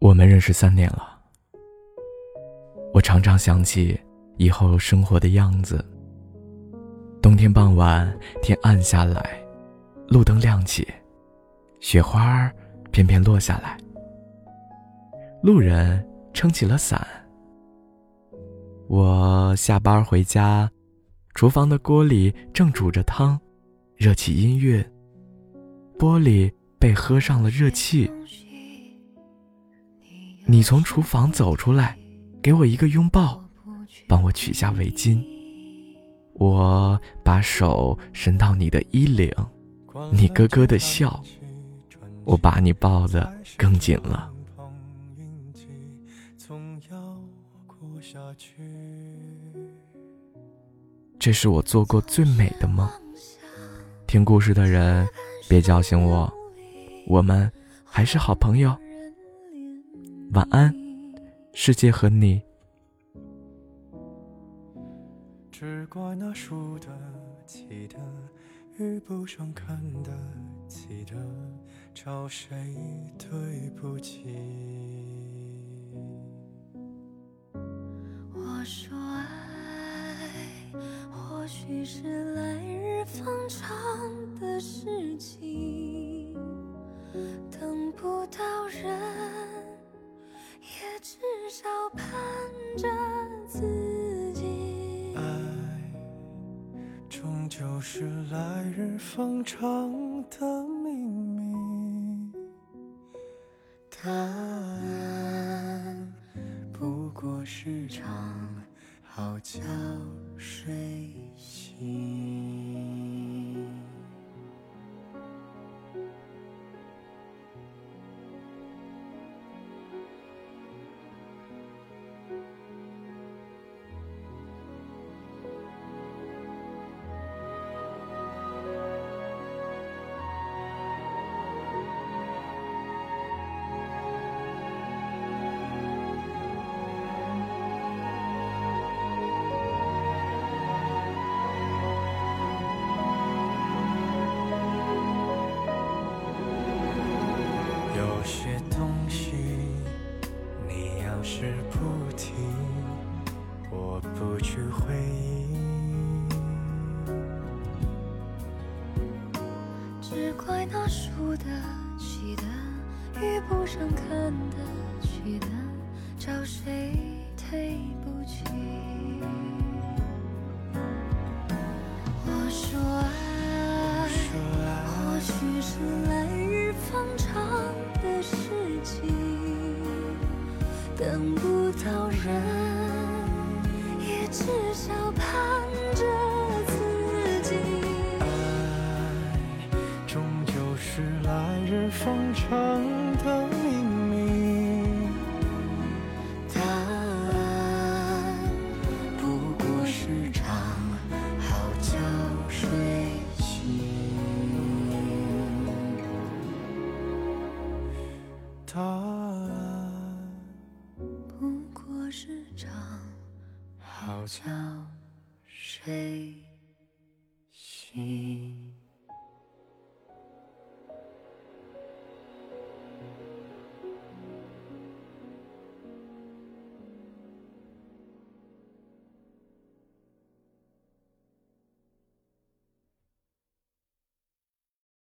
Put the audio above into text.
我们认识三年了，我常常想起以后生活的样子。冬天傍晚，天暗下来，路灯亮起，雪花片片落下来。路人撑起了伞。我下班回家，厨房的锅里正煮着汤，热起音乐，玻璃被喝上了热气。你从厨房走出来，给我一个拥抱，帮我取下围巾。我把手伸到你的衣领，你咯咯的笑，我把你抱得更紧了。这是我做过最美的梦。听故事的人，别叫醒我，我们还是好朋友。晚安，世界和你。只怪那输得起的，遇不上看得起的，找谁对不起？我说爱，或许是来日方长的事情，等不到人。也至少盼着自己。爱，终究是来日方长的秘密。答案不过是场好觉睡醒。有些东西，你要是不提，我不去回忆。只怪那输得起的，遇不上看得起的，找谁对不起？至少盼着自己。爱，终究是来日方长的秘密。答案不过是场好觉睡醒。好觉睡醒。